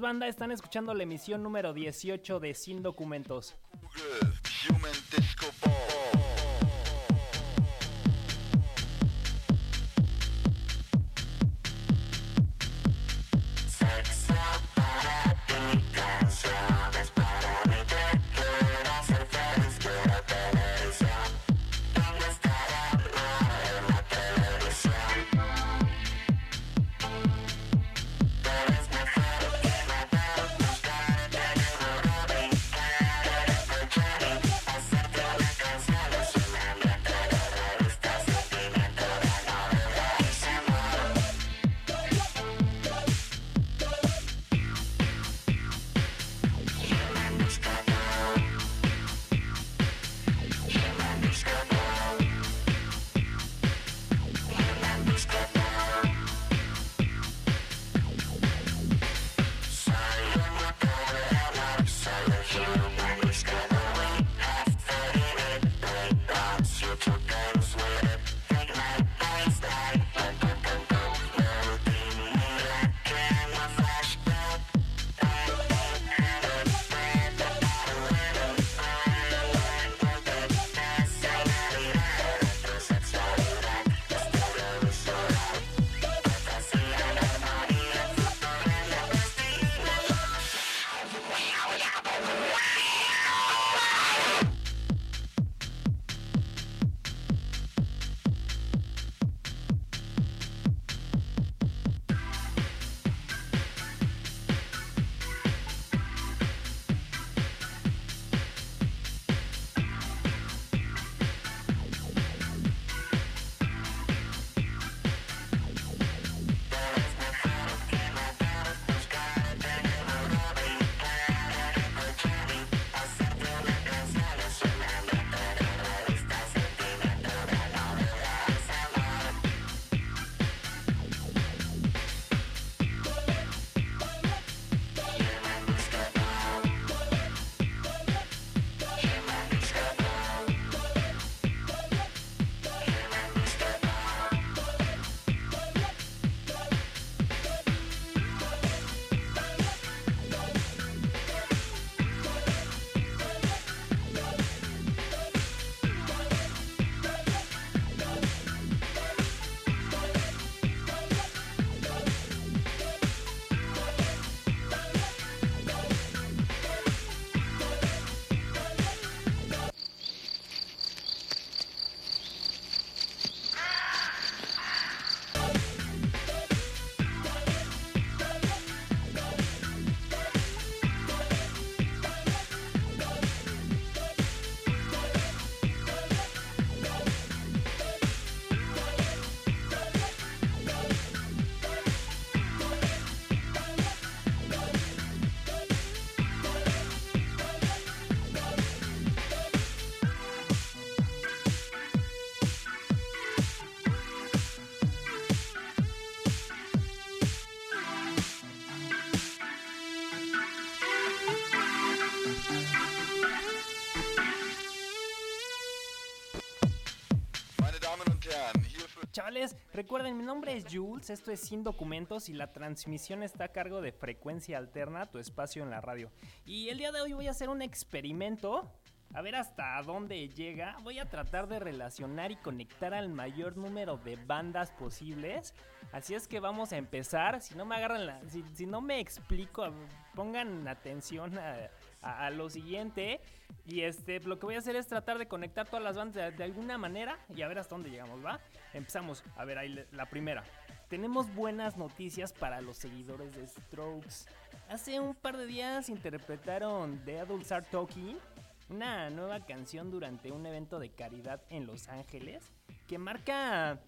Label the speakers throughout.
Speaker 1: banda. Están escuchando la emisión número 18 de Sin Documentos. Chavales, recuerden, mi nombre es Jules, esto es Sin Documentos y la transmisión está a cargo de Frecuencia Alterna, tu espacio en la radio. Y el día de hoy voy a hacer un experimento, a ver hasta dónde llega. Voy a tratar de relacionar y conectar al mayor número de bandas posibles. Así es que vamos a empezar. Si no me agarran la. Si, si no me explico, pongan atención a, a- lo siguiente. Y este, lo que voy a hacer es tratar de conectar todas las bandas de, alguna manera y a ver hasta dónde llegamos, ¿va? Empezamos. A ver, ahí la primera. Tenemos buenas noticias para los seguidores de Strokes. Hace un par de días interpretaron The Adults Are Talking, una nueva canción durante un evento de caridad en Los Ángeles que marca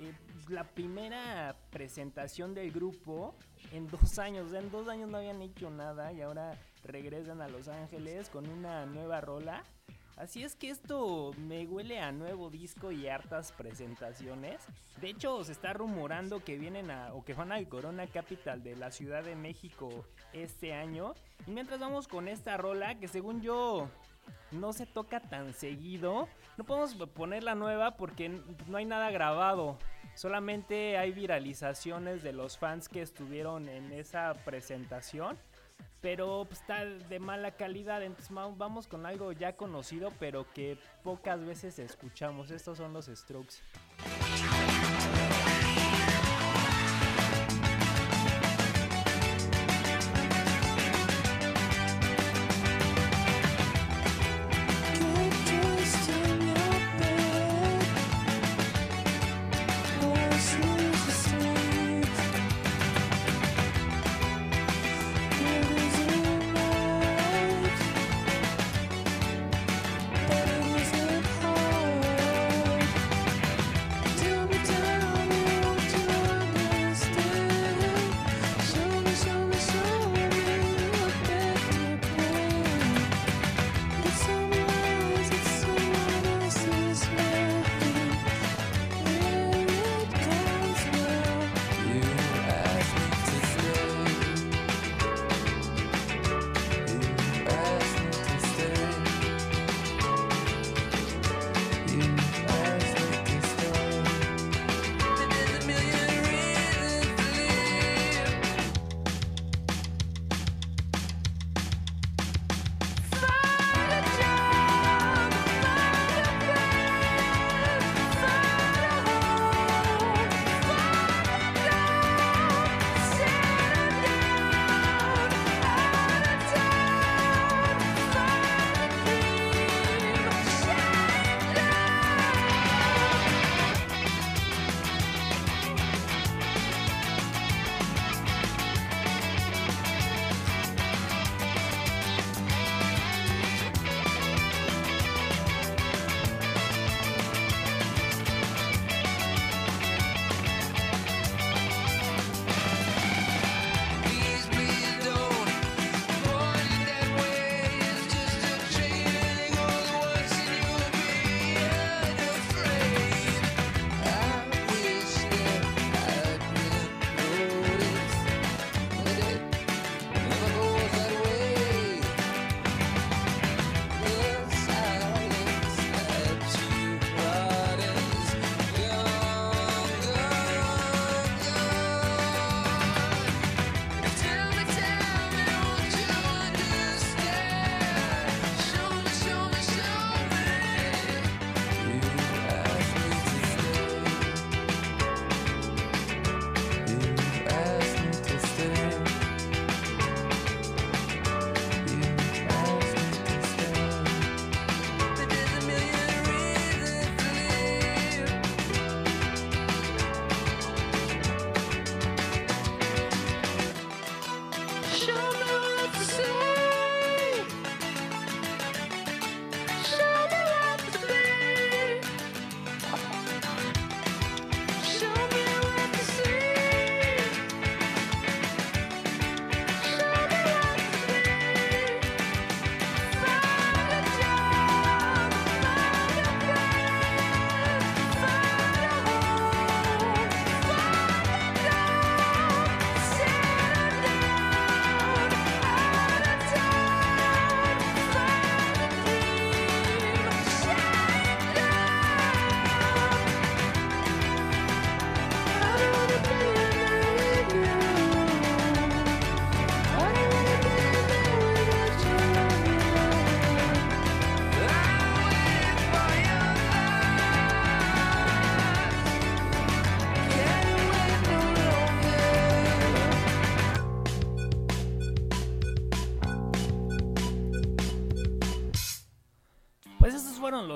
Speaker 1: eh, la primera presentación del grupo en dos años. En dos años no habían hecho nada y ahora regresan a Los Ángeles con una nueva rola. Así es que esto me huele a nuevo disco y hartas presentaciones. De hecho, se está rumorando que vienen a o que van al Corona Capital de la Ciudad de México este año. Y mientras vamos con esta rola que según yo no se toca tan seguido. No podemos poner la nueva porque no hay nada grabado. Solamente hay viralizaciones de los fans que estuvieron en esa presentación. Pero pues, está de mala calidad. Entonces vamos con algo ya conocido, pero que pocas veces escuchamos. Estos son los Strokes.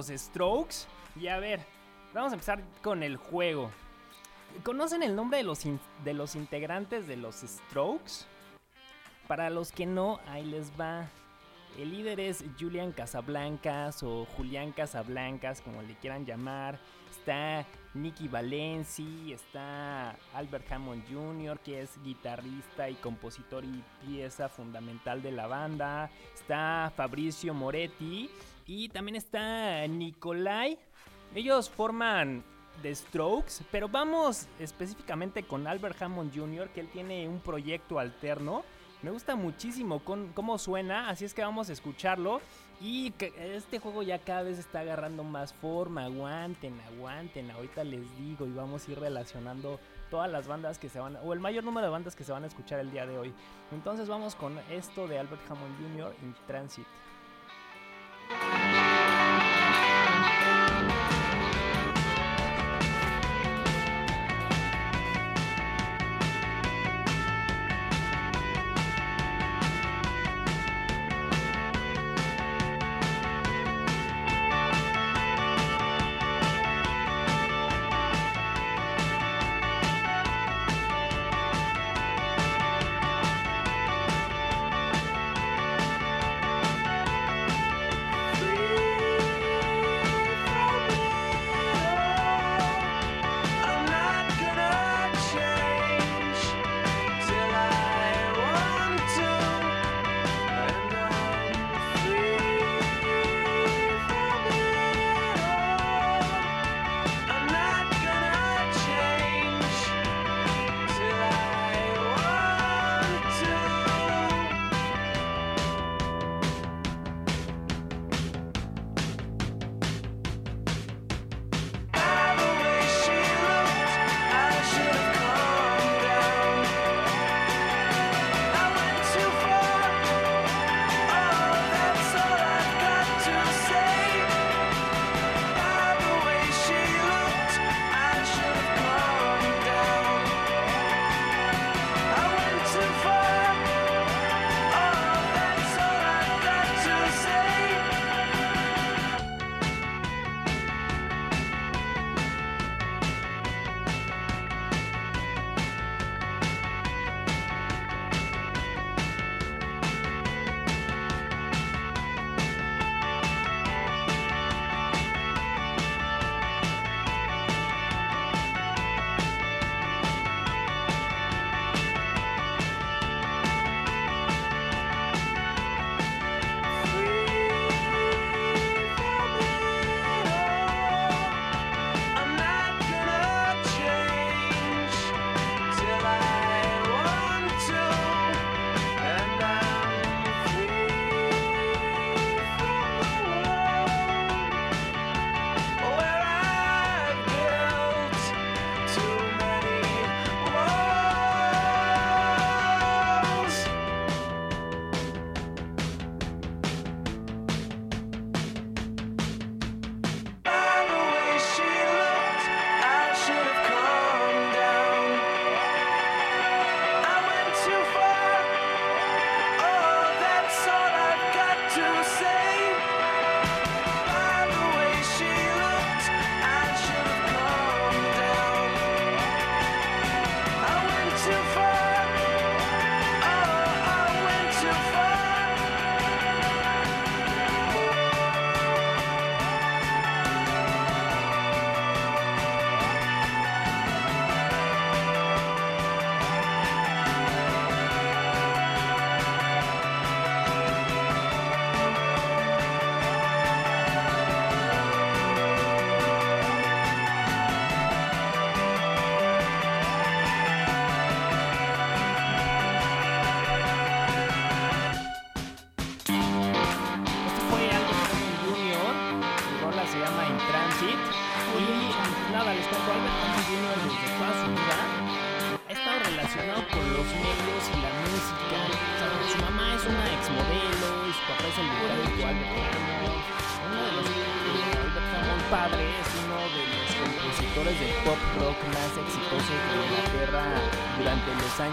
Speaker 1: Los Strokes. Y a ver, vamos a empezar con el juego. ¿Conocen el nombre de los, de los integrantes de los Strokes? Para los que no, ahí les va. El líder es Julian Casablancas o Julián Casablancas, como le quieran llamar. Está Nicky Valenci, está Albert Hammond Jr., que es guitarrista y compositor y pieza fundamental de la banda. Está Fabricio Moretti y también está Nikolai. Ellos forman The Strokes, pero vamos específicamente con Albert Hammond Jr., que él tiene un proyecto alterno. Me gusta muchísimo con, cómo suena, así es que vamos a escucharlo. Y este juego ya cada vez está agarrando más forma. Aguanten, aguanten. Ahorita les digo y vamos a ir relacionando todas las bandas que se van, o el mayor número de bandas que se van a escuchar el día de hoy. Entonces vamos con esto de Albert Hammond Jr. in Transit. Bye.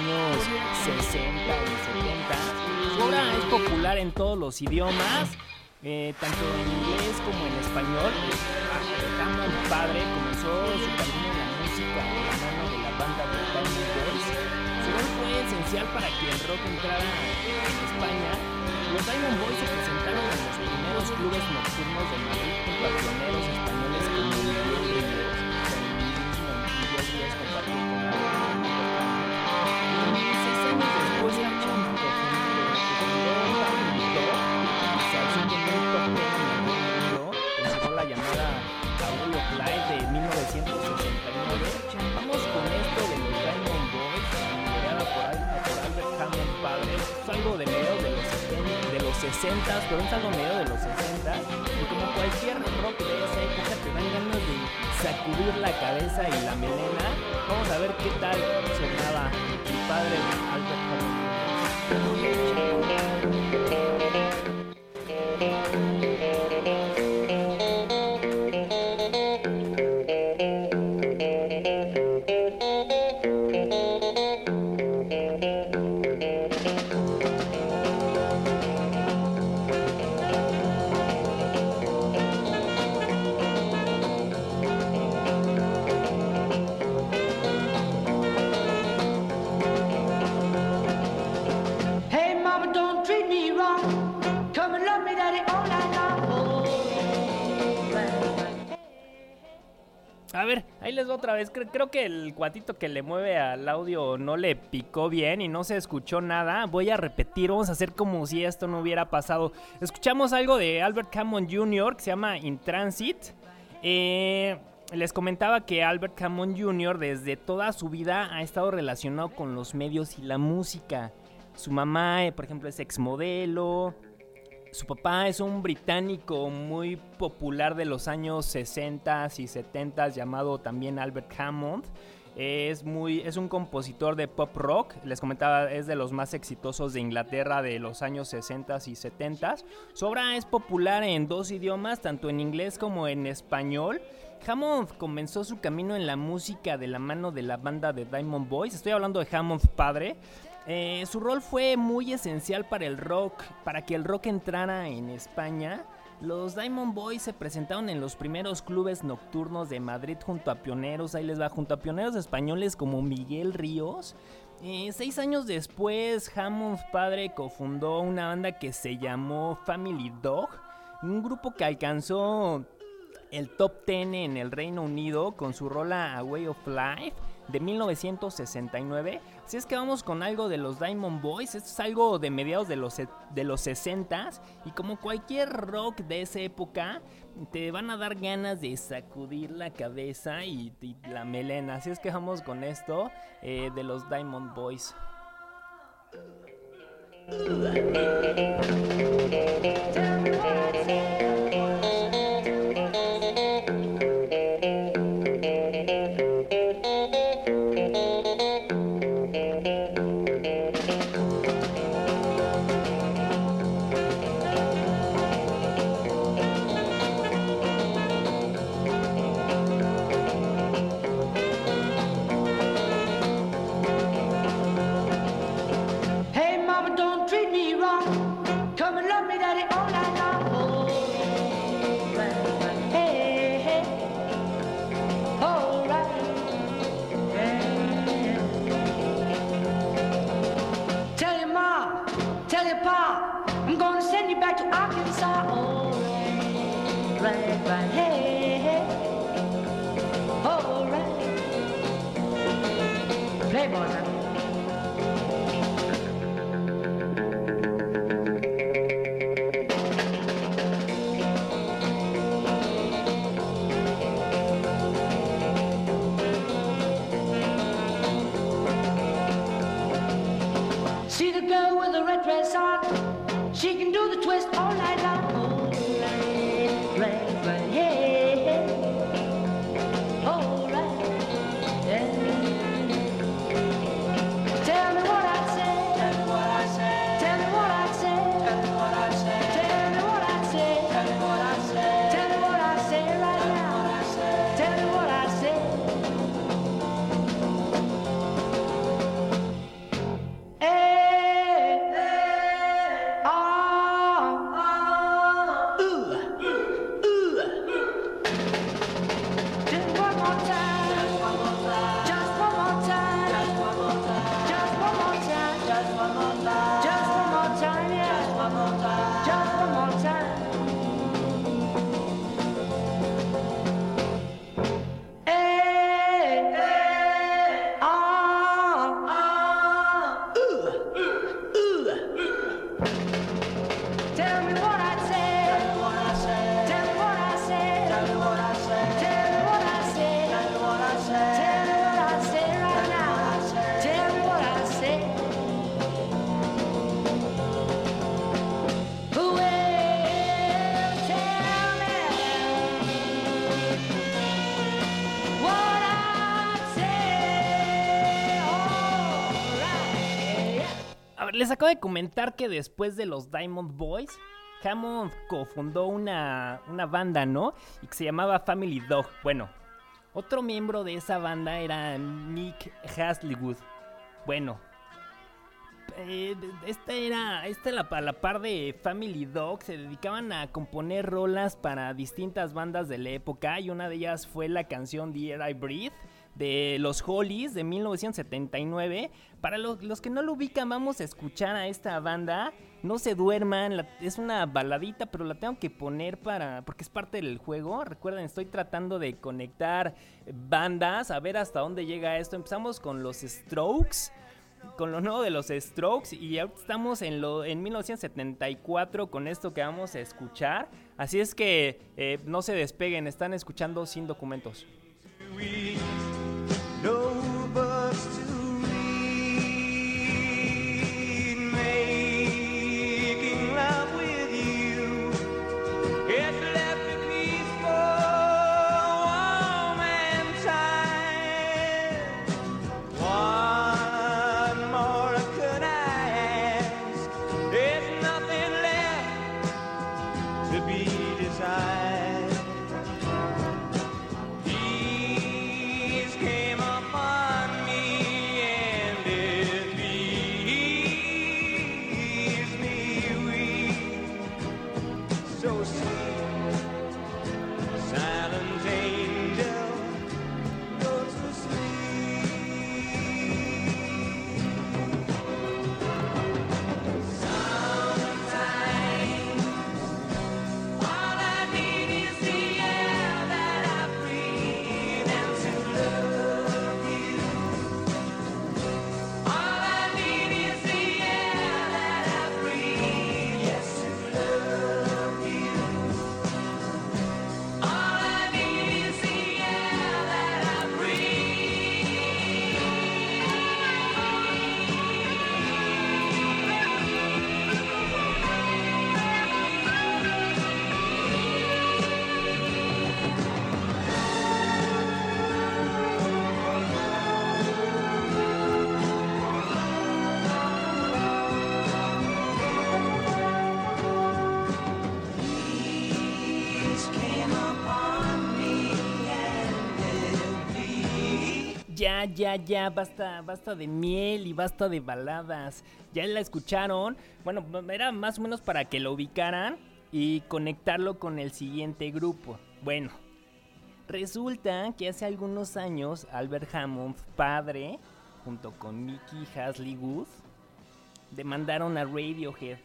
Speaker 1: años 60 y 70. Su es popular en todos los idiomas, eh, tanto en inglés como en español. Ah, padre comenzó su camino en la música de la mano de la banda de Tiny Boys. Su rol fue esencial para que el rock entrara en España. Los Diamond Boys se presentaron en los primeros clubes nocturnos de Madrid junto a pioneros españoles como 60, por un saldo medio de los 60, y como cualquier rock de esa época te dan ganas de sacudir la cabeza y la melena, vamos a ver qué tal sonaba mi padre Albert Hammond. Les otra vez. Cre- Creo que el cuatito que le mueve al audio no le picó bien y no se escuchó nada. Voy a repetir, vamos a hacer como si esto no hubiera pasado. Escuchamos algo de Albert Hammond Jr. que se llama In Transit. Eh, les comentaba que Albert Hammond Jr. desde toda su vida ha estado relacionado con los medios y la música. Su mamá, eh, por ejemplo, es exmodelo. Su papá es un británico muy popular de los años 60 y 70 llamado también Albert Hammond. Es, muy, es un compositor de pop rock, les comentaba, es de los más exitosos de Inglaterra de los años 60 y 70. Su obra es popular en dos idiomas, tanto en inglés como en español. Hammond comenzó su camino en la música de la mano de la banda de Diamond Boys. Estoy hablando de Hammond padre. Eh, su rol fue muy esencial para el rock, para que el rock entrara en España. Los Diamond Boys se presentaron en los primeros clubes nocturnos de Madrid junto a pioneros, ahí les va, junto a pioneros españoles como Miguel Ríos. Eh, seis años después, Hammond padre cofundó una banda que se llamó Family Dog, un grupo que alcanzó el top 10 en el Reino Unido con su rola A Way of Life de 1969. Así es que vamos con algo de los Diamond Boys. Esto es algo de mediados de los, de los 60s. Y como cualquier rock de esa época, te van a dar ganas de sacudir la cabeza y, y la melena. Así es que vamos con esto eh, de los Diamond Boys. Les acabo de comentar que después de los Diamond Boys, Hammond cofundó una, una banda, ¿no? Y que se llamaba Family Dog. Bueno, otro miembro de esa banda era Nick Hasliwood. Bueno, eh, esta era, esta la, la par de Family Dog, se dedicaban a componer rolas para distintas bandas de la época y una de ellas fue la canción The I Breathe de los Hollies de 1979. Para lo- los que no lo ubican, vamos a escuchar a esta banda. No se duerman, es una baladita, pero la tengo que poner para porque es parte del juego. Recuerden, estoy tratando de conectar bandas, a ver hasta dónde llega esto. Empezamos con los Strokes con lo nuevo de los Strokes y ahorita estamos en, lo, en 1974 con esto que vamos a escuchar. Así es que eh, no se despeguen, están escuchando sin documentos.
Speaker 2: pain.
Speaker 1: Ya, ya, ya, basta, basta de miel y basta de baladas. Ya la escucharon. Bueno, era más o menos para que lo ubicaran y conectarlo con el siguiente grupo. Bueno, resulta que hace algunos años Albert Hammond, padre, junto con Mickey Hasliwood, demandaron a Radiohead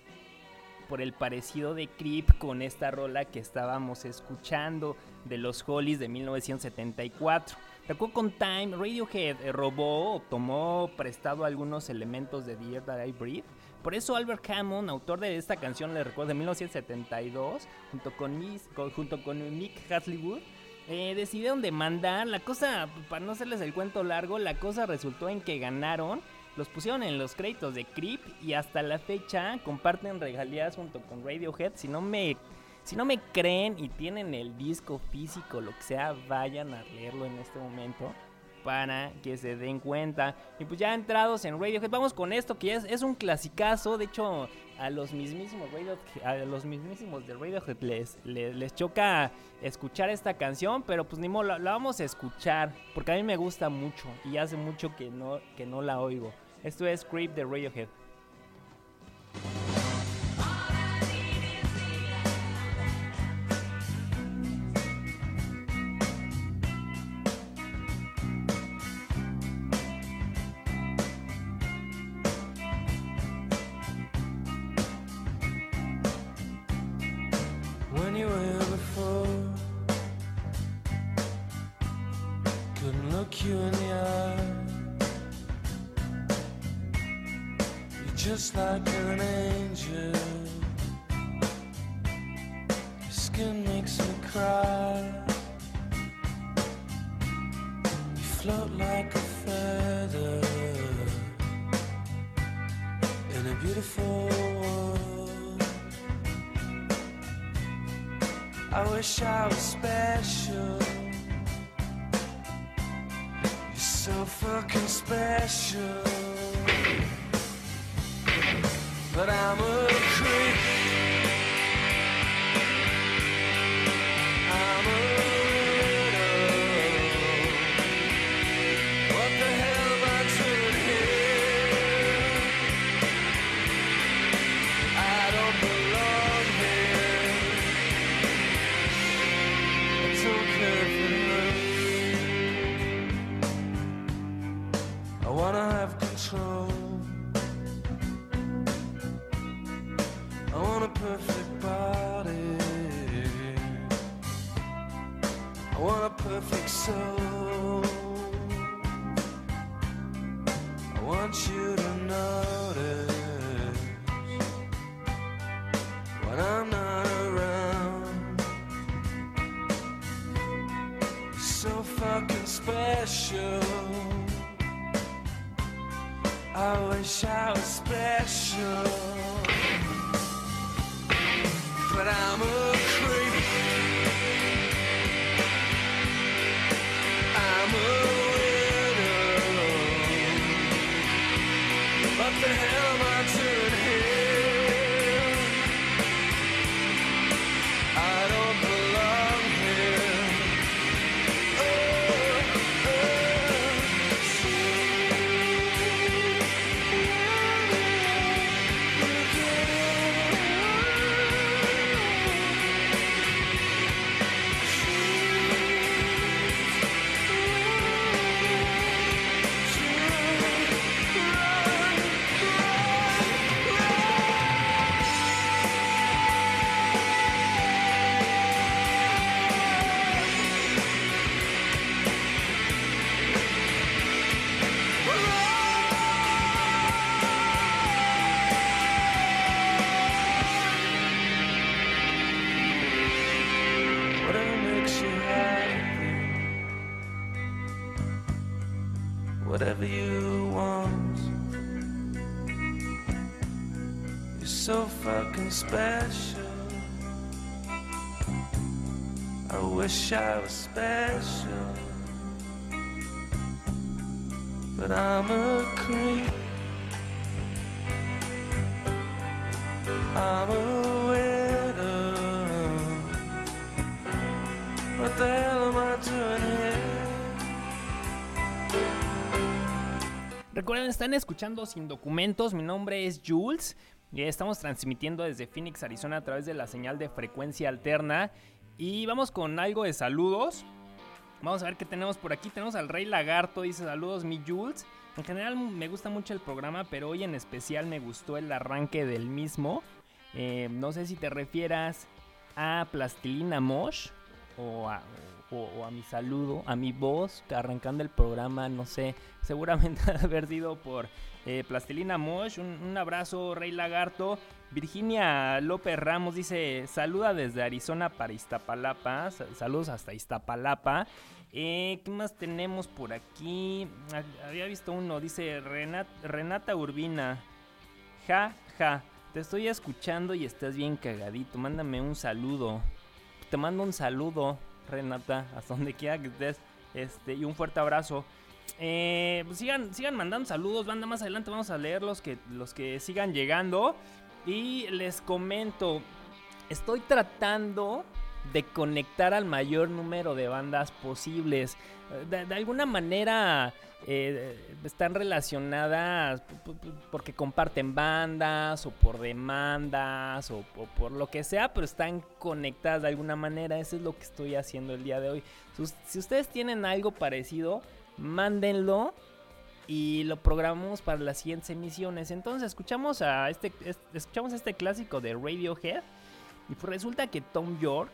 Speaker 1: por el parecido de Creep con esta rola que estábamos escuchando de los Hollies de 1974. Acuerdo con Time, Radiohead eh, robó o tomó prestado algunos elementos de The Air That I Breathe. Por eso Albert Hammond, autor de esta canción, le recuerdo de 1972, junto con, Miss- con- junto con Hasliwood, eh, decidieron demandar. La cosa, para no hacerles el cuento largo, la cosa resultó en que ganaron. Los pusieron en los créditos de Creep y hasta la fecha comparten regalías junto con Radiohead. Si no me, si no me creen y tienen el disco físico, lo que sea, vayan a leerlo en este momento para que se den cuenta. Y pues ya entrados en Radiohead, vamos con esto que es, un clasicazo. De hecho, a los mismísimos a los mismísimos de Radiohead les, les, les choca escuchar esta canción, pero pues ni modo, la, la vamos a escuchar porque a mí me gusta mucho y hace mucho que no, que no la oigo. Esto es Creep de Radiohead.
Speaker 2: A
Speaker 3: perfect body. I want a perfect soul. I want you to notice when I'm not around. So fucking special. I wish I was special.
Speaker 1: Recuerden, están escuchando Sin Documentos. Mi nombre es Jules. Y estamos transmitiendo desde Phoenix, Arizona, a través de la señal de frecuencia alterna. Y vamos con algo de saludos. Vamos a ver qué tenemos por aquí. Tenemos al Rey Lagarto, dice saludos, mi Jules. En general me gusta mucho el programa, pero hoy en especial me gustó el arranque del mismo. Eh, no sé si te refieras a Plastilina Mosh o a, mi saludo, a mi voz, arrancando el programa, no sé, seguramente ha haber sido por eh, Plastilina Mosh. Un, abrazo, Rey Lagarto. Virginia López Ramos dice, saluda desde Arizona para Iztapalapa. Sa- Saludos hasta Iztapalapa. Eh, ¿Qué más tenemos por aquí? Había visto uno, dice Renat- Renata Urbina. Ja, ja, te estoy escuchando y estás bien cagadito. Mándame un saludo. Te mando un saludo, Renata, hasta donde quiera que estés. Este, y un fuerte abrazo. Eh, pues sigan, sigan mandando saludos, banda. Más adelante vamos a leer los que, los que sigan llegando. Y les comento, estoy tratando de conectar al mayor número de bandas posibles. Eh, De, de alguna manera eh, están relacionadas porque comparten bandas o por demandas o, por lo que sea, pero están conectadas de alguna manera. Eso es lo que estoy haciendo el día de hoy. Si us- si ustedes tienen algo parecido, mándenlo y lo programamos para las siguientes emisiones. Entonces escuchamos a este, es- escuchamos este clásico de Radiohead y pues resulta que Tom York,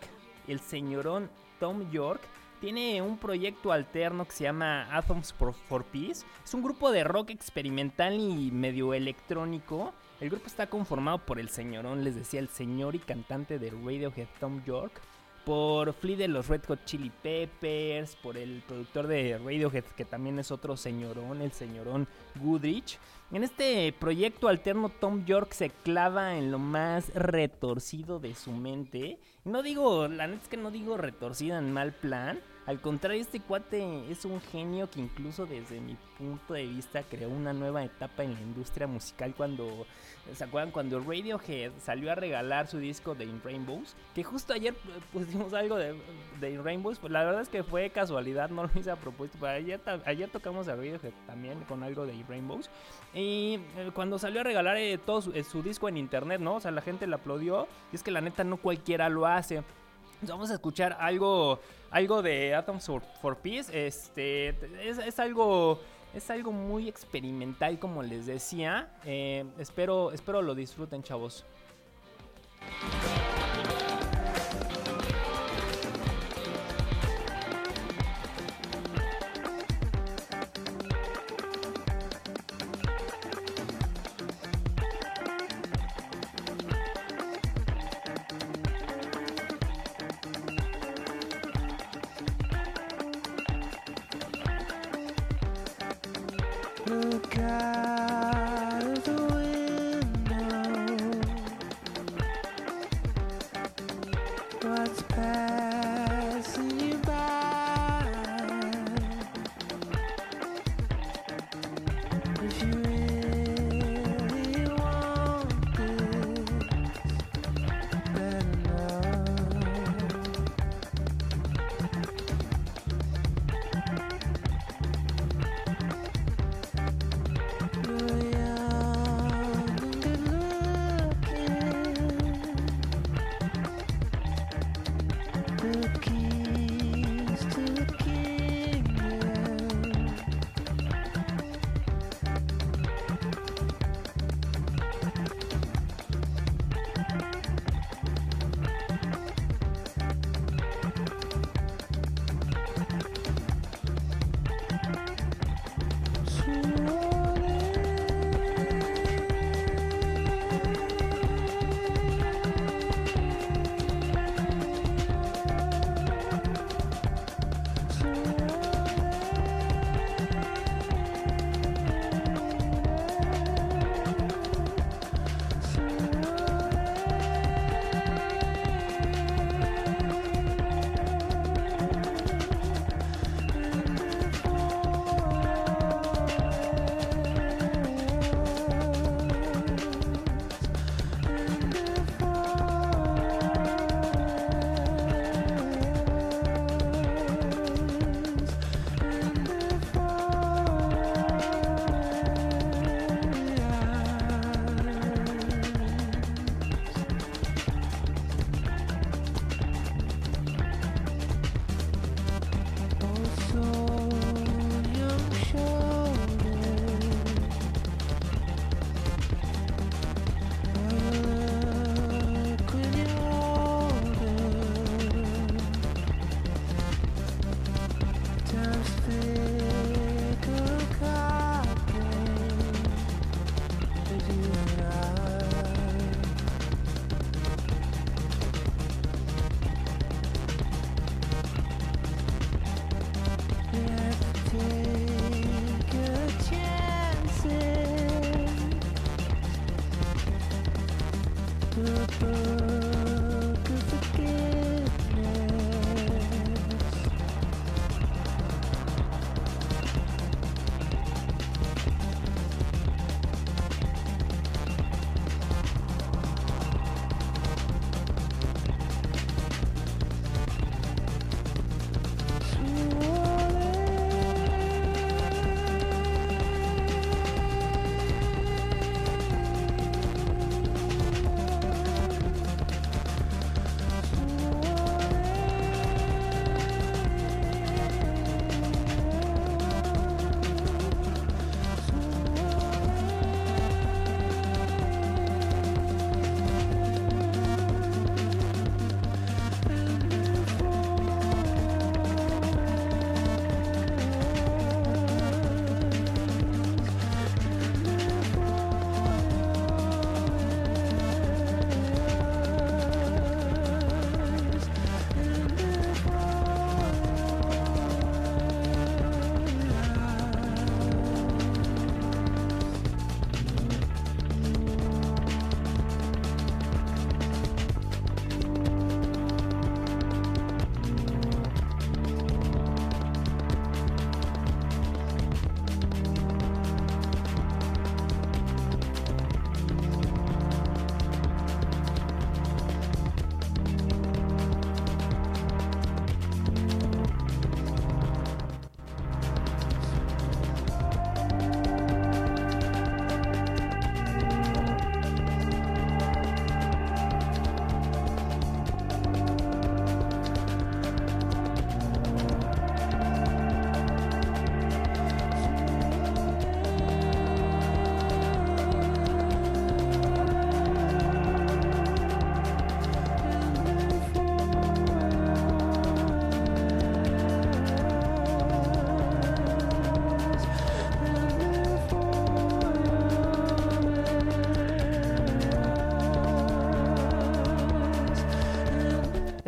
Speaker 1: el señorón Tom York, tiene un proyecto alterno que se llama Atoms for, for Peace. Es un grupo de rock experimental y medio electrónico. El grupo está conformado por el señorón, les decía, el señor y cantante de Radiohead Tom York, por Flea de los Red Hot Chili Peppers, por el productor de Radiohead, que también es otro señorón, el señorón Goodrich. En este proyecto alterno, Tom York se clava en lo más retorcido de su mente. No digo, la neta es que no digo retorcida en mal plan. Al contrario, este cuate es un genio que incluso desde mi punto de vista creó una nueva etapa en la industria musical cuando, ¿se acuerdan? Cuando Radiohead salió a regalar su disco de In Rainbows, que justo ayer pusimos algo de, In Rainbows, pues la verdad es que fue casualidad, no lo hice a propósito, pero ayer, ayer tocamos a Radiohead también con algo de In Rainbows, y eh, cuando salió a regalar eh, todo su, eh, su disco en internet, ¿no? O sea, la gente le aplaudió, y es que la neta no cualquiera lo hace. Vamos a escuchar algo, algo de Atoms for, Peace. Este, es, es algo, es algo muy experimental, como les decía. Eh, espero, espero lo disfruten, chavos.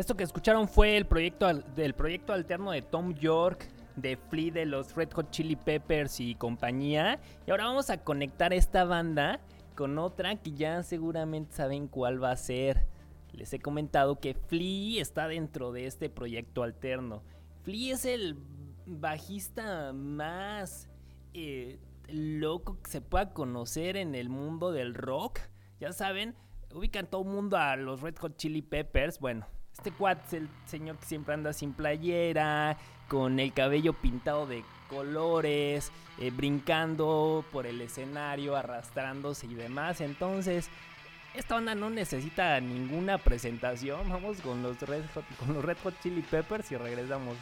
Speaker 1: Esto que escucharon fue el proyecto del proyecto alterno de Tom York, de Flea de los Red Hot Chili Peppers y compañía. Y ahora vamos a conectar esta banda con otra que ya seguramente saben cuál va a ser. Les he comentado que Flea está dentro de este proyecto alterno. Flea es el bajista más eh, loco que se pueda conocer en el mundo del rock. Ya saben, ubican todo el mundo a los Red Hot Chili Peppers. Bueno, este cuat es el señor que siempre anda sin playera, con el cabello pintado de colores, eh, brincando por el escenario, arrastrándose y demás. Entonces, esta banda no necesita ninguna presentación. Vamos con los Red Hot, con los Red Hot Chili Peppers y regresamos.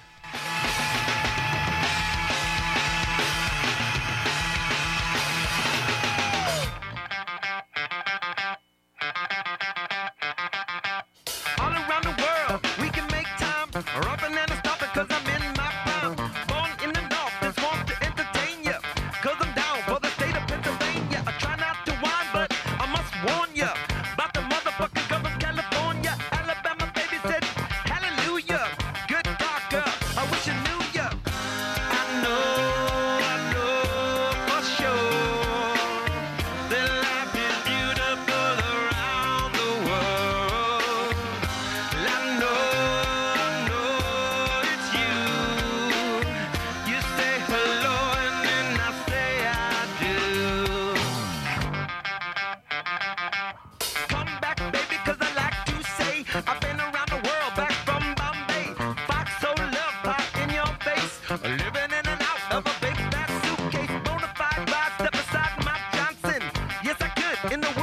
Speaker 4: In the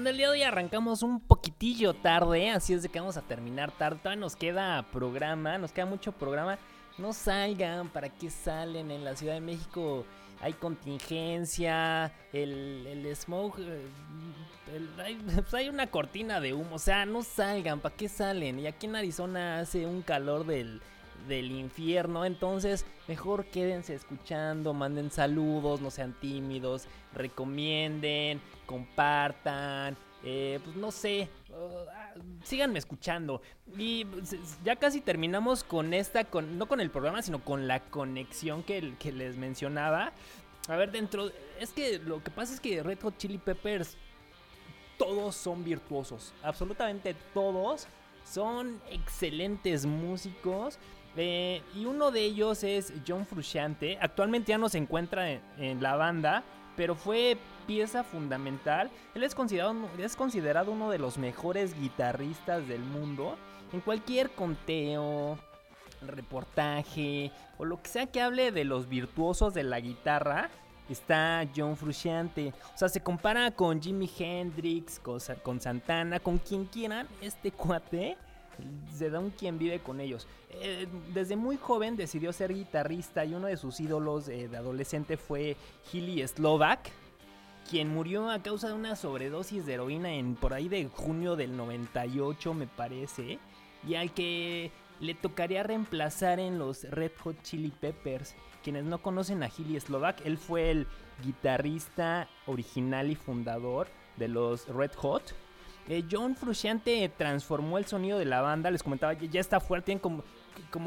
Speaker 1: Banda, el día de hoy arrancamos un poquitillo tarde, así es de que vamos a terminar tarde. Todavía nos queda programa, nos queda mucho programa. No salgan, ¿para qué salen? En la Ciudad de México hay contingencia, el, el smoke, eh, pues hay una cortina de humo, o sea, no salgan, ¿para qué salen? Y aquí en Arizona hace un calor del, del infierno, entonces mejor quédense escuchando, manden saludos, no sean tímidos, recomienden, compartan, eh, pues no sé, uh, síganme escuchando. Y pues, ya casi terminamos con esta, con, no con el programa, sino con la conexión que, que les mencionaba. A ver, dentro, es que lo que pasa es que Red Hot Chili Peppers, todos son virtuosos, absolutamente todos son excelentes músicos. Y uno de ellos es John Frusciante. Actualmente ya no se encuentra en, en la banda, pero fue pieza fundamental. Él es considerado, uno de los mejores guitarristas del mundo. En cualquier conteo, reportaje o lo que sea que hable de los virtuosos de la guitarra, está John Frusciante. O sea, se compara con Jimi Hendrix, con, con Santana, con quien quieran. Este cuate se da un quien vive con ellos. Eh, desde muy joven decidió ser guitarrista y uno de sus ídolos eh, de adolescente fue Hilly Slovak, quien murió a causa de una sobredosis de heroína en por ahí de junio del 98, me parece, y al que le tocaría reemplazar en los Red Hot Chili Peppers. Quienes no conocen a Hilly Slovak, él fue el guitarrista original y fundador de los Red Hot. Eh, John Frusciante transformó el sonido de la banda, les comentaba, ya está fuerte, tiene como,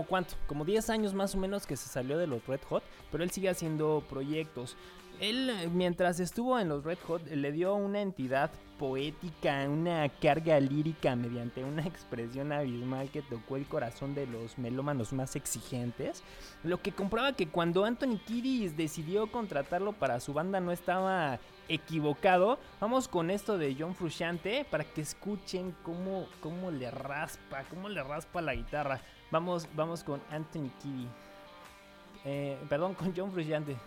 Speaker 1: cuánto, como 10 años más o menos que se salió de los Red Hot, pero él sigue haciendo proyectos. Él, mientras estuvo en los Red Hot, le dio una entidad poética, una carga lírica mediante una expresión abismal que tocó el corazón de los melómanos más exigentes. Lo que comprueba que cuando Anthony Kiddis decidió contratarlo para su banda no estaba equivocado. Vamos con esto de John Frusciante para que escuchen cómo, cómo le raspa, cómo le raspa la guitarra. Vamos, vamos con Anthony Kiddis. Eh, perdón, con John Frusciante.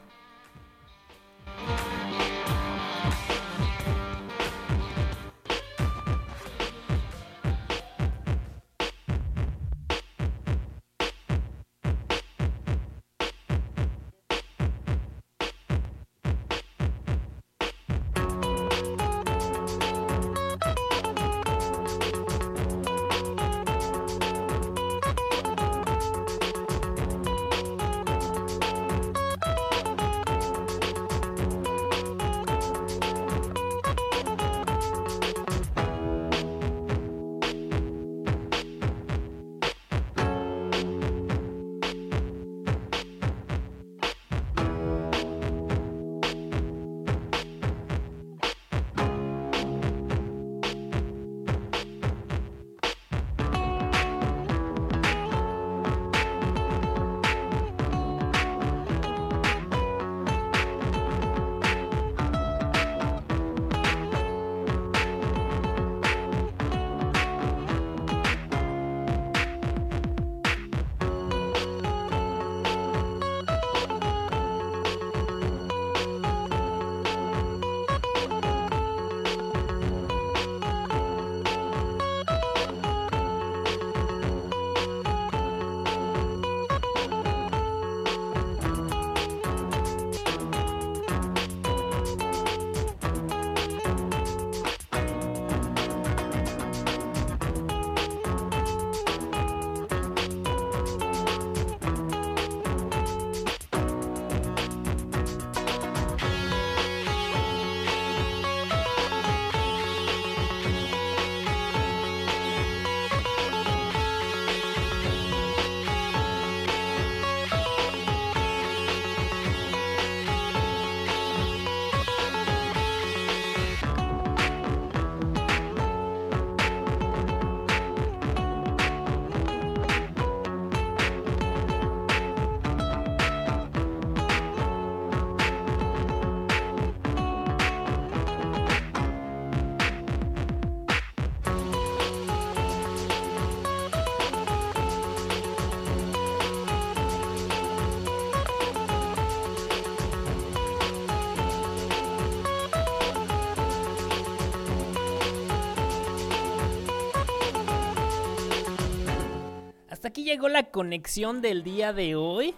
Speaker 1: Llegó la conexión del día de hoy.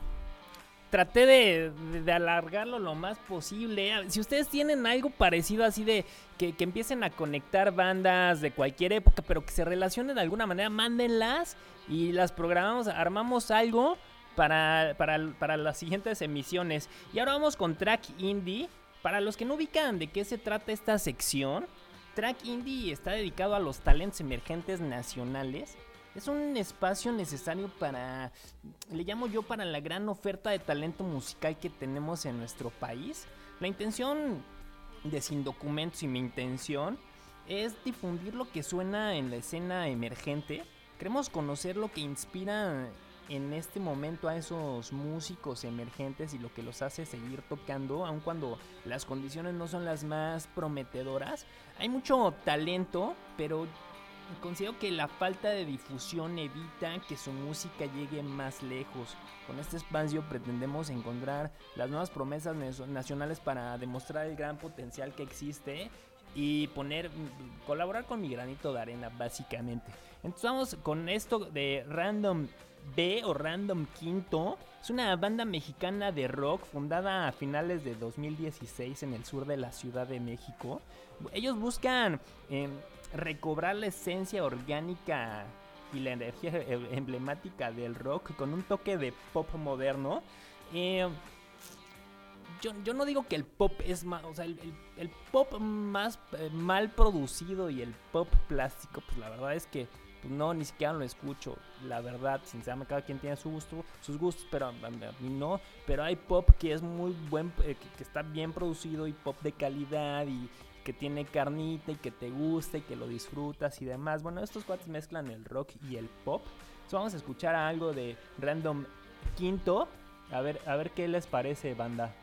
Speaker 1: Traté de, alargarlo lo más posible. Si ustedes tienen algo parecido así de que, que empiecen a conectar bandas de cualquier época, pero que se relacionen de alguna manera, mándenlas y las programamos, armamos algo para, para, para las siguientes emisiones. Y ahora vamos con Track Indie. Para los que no ubican de qué se trata esta sección, Track Indie está dedicado a los talentos emergentes nacionales. Es un espacio necesario para, le llamo yo, para la gran oferta de talento musical que tenemos en nuestro país. La intención de Sin Documentos y mi intención es difundir lo que suena en la escena emergente. Queremos conocer lo que inspira en este momento a esos músicos emergentes y lo que los hace seguir tocando, aun cuando las condiciones no son las más prometedoras. Hay mucho talento, pero considero que la falta de difusión evita que su música llegue más lejos. Con este espacio pretendemos encontrar las nuevas promesas nacionales para demostrar el gran potencial que existe y poner colaborar con mi granito de arena básicamente. Entonces vamos con esto de Random B o Random Quinto. Es una banda mexicana de rock fundada a finales de 2016 en el sur de la Ciudad de México. Ellos buscan em, recobrar la esencia orgánica y la energía eh, emblemática del rock con un toque de pop moderno. Eh, yo, yo no digo que el pop es más, o sea, el, pop más eh, mal producido y el pop plástico, pues la verdad es que pues, no, ni siquiera lo escucho. La verdad, sinceramente, cada quien tiene su gusto, sus gustos, pero a mí no. Pero hay pop que es muy buen, eh, que, que está bien producido y pop de calidad y que tiene carnita y que te gusta y que lo disfrutas y demás. Bueno, estos cuates mezclan el rock y el pop. Entonces vamos a escuchar algo de Random Quinto. A ver, a ver qué les parece, banda.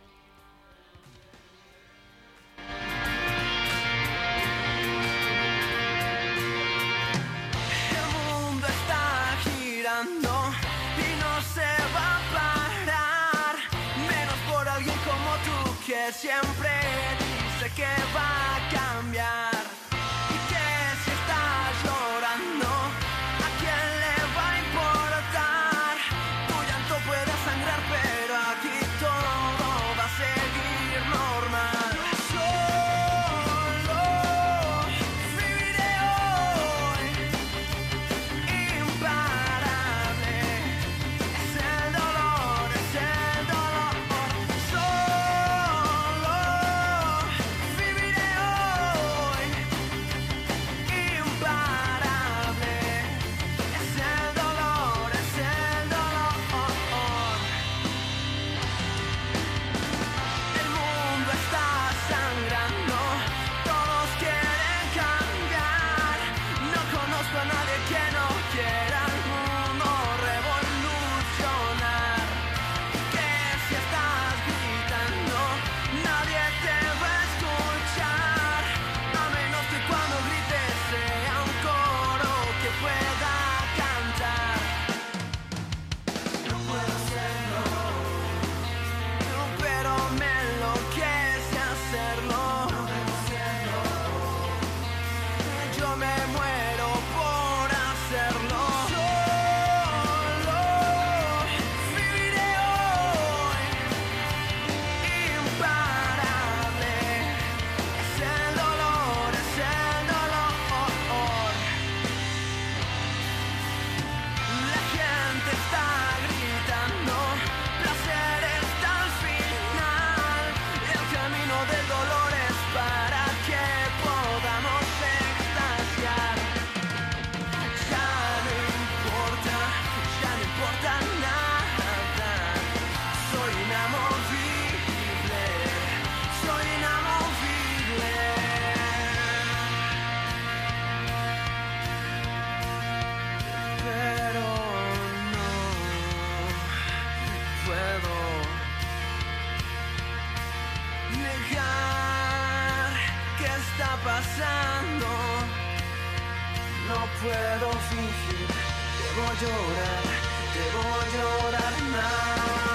Speaker 4: Siempre que va a cambiar. Negar que está pasando. No puedo fingir, debo llorar, debo llorar más.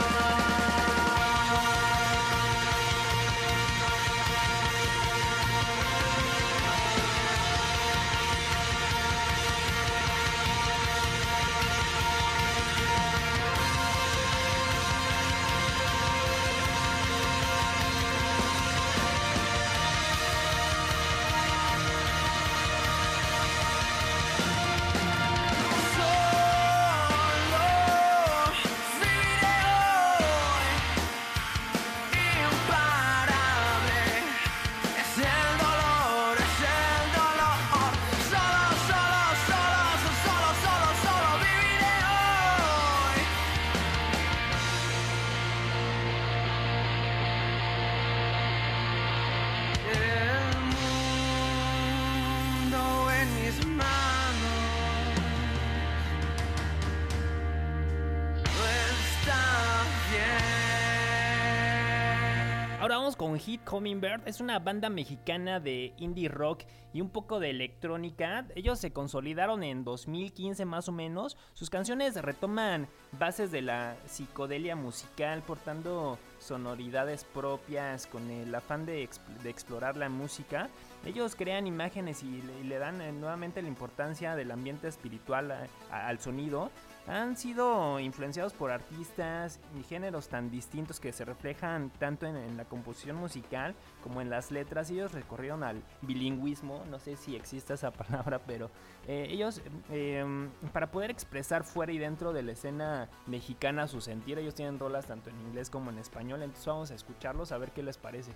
Speaker 5: Con Hit Hummingbird. Es una banda mexicana de indie rock y un poco de electrónica. Ellos se consolidaron en 2015 más o menos. Sus canciones retoman bases de la psicodelia musical, portando sonoridades propias con el afán de, exp- de explorar la música. Ellos crean imágenes y le, dan eh, nuevamente la importancia del ambiente espiritual a- al sonido. Han sido influenciados por artistas y géneros tan distintos que se reflejan tanto en, la composición musical como en las letras. Ellos recorrieron al bilingüismo, no sé si existe esa palabra, pero eh, ellos eh, para poder expresar fuera y dentro de la escena mexicana su sentir, ellos tienen rolas tanto en inglés como en español, entonces vamos a escucharlos a ver qué les parece.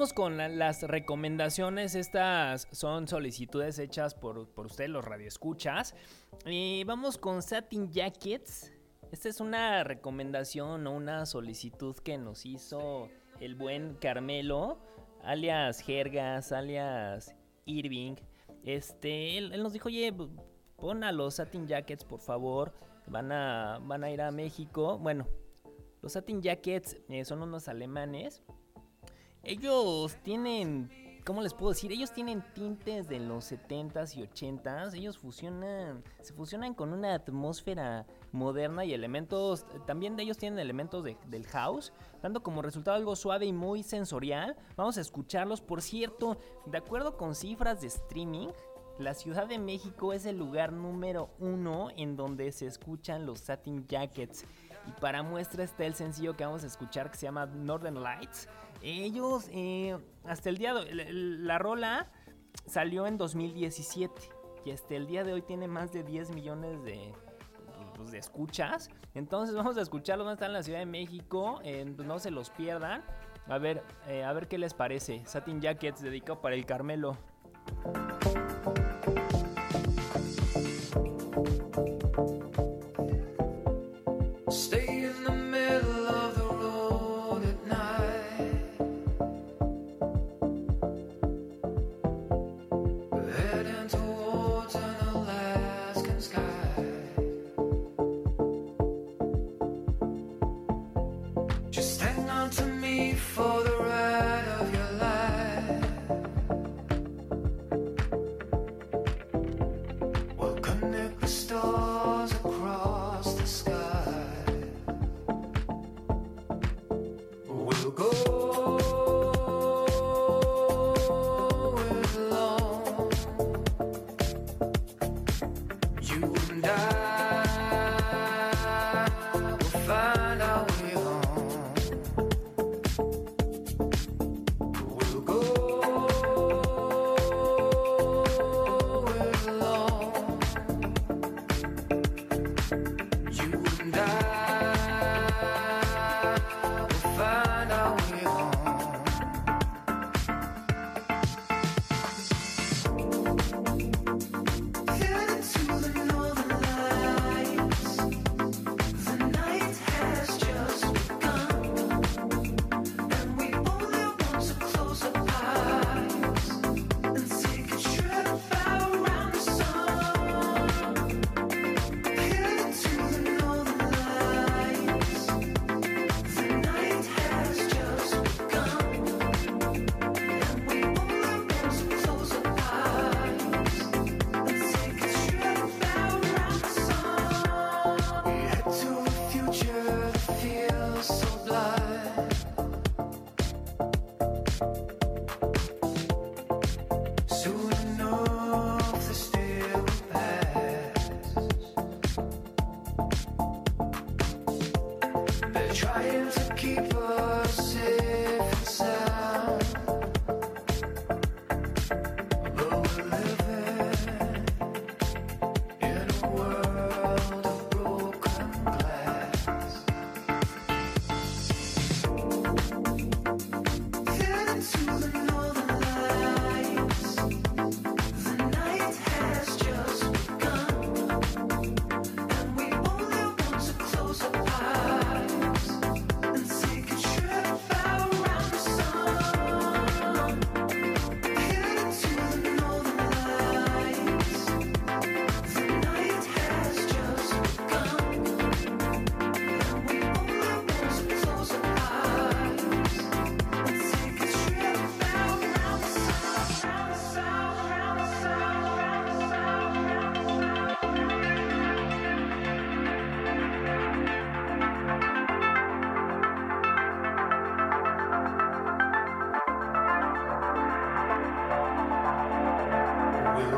Speaker 5: Vamos con la- las recomendaciones. Estas son solicitudes hechas por, por ustedes, los radioescuchas. Y vamos con Satin Jackets. Esta es una recomendación o una solicitud que nos hizo el buen Carmelo, alias Jergas, alias Irving. Este, él, nos dijo, oye, pon a los Satin Jackets, por favor. Van a, van a ir a México. Bueno, los Satin Jackets eh, son unos alemanes. Ellos tienen
Speaker 6: ¿cómo les puedo decir? Ellos tienen tintes de los 70s y 80s. Ellos fusionan, se fusionan con una atmósfera moderna y elementos, también de ellos tienen elementos de- del house, dando como resultado algo suave y muy sensorial. Vamos a escucharlos. Por cierto, de acuerdo con cifras de streaming, la Ciudad de México es el lugar número uno en donde se escuchan los Satin Jackets. Y para muestra está el sencillo que vamos a escuchar que se llama Northern Lights. Ellos, eh, hasta el día de hoy, la, la rola salió en 2017 y hasta el día de hoy tiene más de 10 millones de, pues, de escuchas. Entonces vamos a escucharlo donde está en la Ciudad de México. no se los pierdan. A ver, eh, a ver qué les parece. Satin Jackets dedicado para el Carmelo.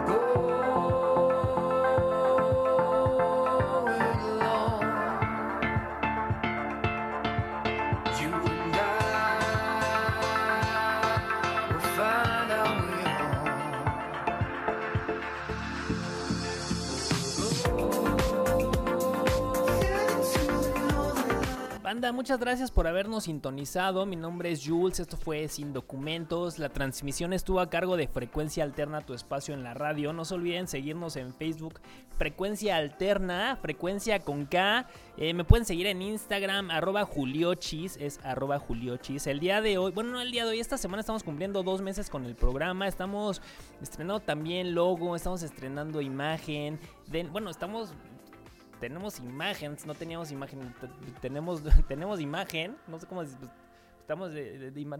Speaker 1: Go
Speaker 6: Muchas gracias por habernos sintonizado. Mi nombre es Jules, esto fue Sin Documentos. La transmisión estuvo a cargo de Frecuencia Alterna, tu espacio en la radio. No se olviden seguirnos en Facebook, Frecuencia Alterna, Frecuencia con K. Eh, me pueden seguir en Instagram, arroba Juliochis, es arroba Juliochis. El día de hoy, bueno, no el día de hoy, esta semana estamos cumpliendo dos meses con el programa. Estamos estrenando también logo, estamos estrenando imagen. bueno, estamos tenemos imágenes, no teníamos imagen, te- tenemos, tenemos imagen, no sé cómo decir, pues,
Speaker 1: Estamos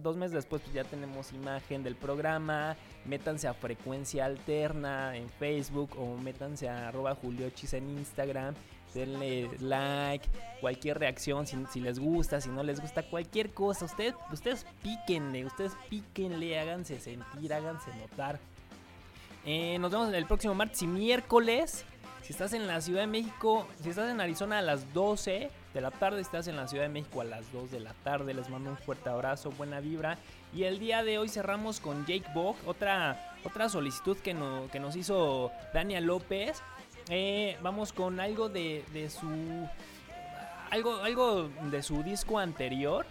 Speaker 1: dos meses después, pues ya tenemos imagen del programa. Métanse a Frecuencia Alterna en Facebook o métanse a arroba juliochis en Instagram. Denle like, cualquier reacción, si, si les gusta, si no les gusta, cualquier cosa. Ustedes, ustedes píquenle, ustedes píquenle, háganse sentir, háganse notar. Eh, nos vemos el próximo martes y miércoles. Si estás en la Ciudad de México, si estás en Arizona a las 12 de la tarde, estás en la Ciudad de México a las 2 de la tarde, les mando un fuerte abrazo, buena vibra. Y el día de hoy cerramos con Jake Bog, otra, otra solicitud que, no- que nos hizo Dania López. Eh, vamos con algo de, de su. Algo, algo de su disco anterior.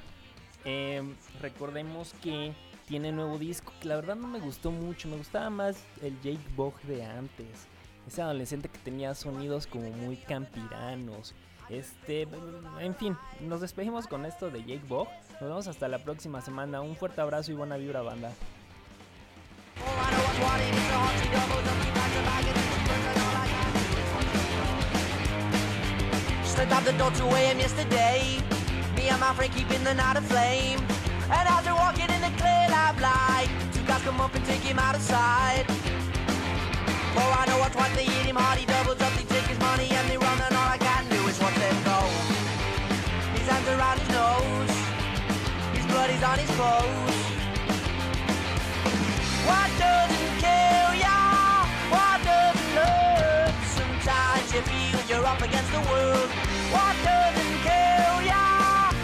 Speaker 1: Eh, recordemos que tiene nuevo disco que la verdad no me gustó mucho. Me gustaba más el Jake Bog de antes. Ese adolescente que tenía sonidos como muy campiranos. Este, en fin, nos despedimos con esto de Jake Bog. Nos vemos hasta la próxima semana. Un fuerte abrazo y buena vibra, banda.
Speaker 7: Slipped out the door to AM yesterday. Me and my friend keeping the night aflame. And as we're walking in the clear light, two guys come up and take him out of sight. Oh, I know what's what they hit him hard. He doubles up, they take his money and they run. And all I can do is watch them go. His hands around his nose. His blood is on his clothes. What doesn't kill ya? What doesn't hurt? Sometimes you feel you're up against the world. What doesn't kill ya?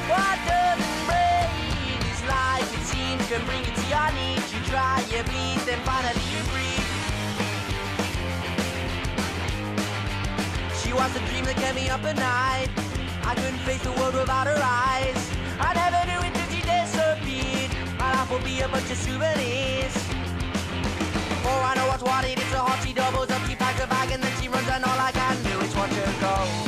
Speaker 7: What doesn't break? This life it seems can bring you to your knees. You try, you bleed, was a dream that kept me up at night. I couldn't face the world without her eyes. I never knew it till she disappeared. My life will be a bunch of souvenirs. Oh, I know what's what it is. So hot she doubles up, she packs a bag and then she runs, and all I can do is watch her go.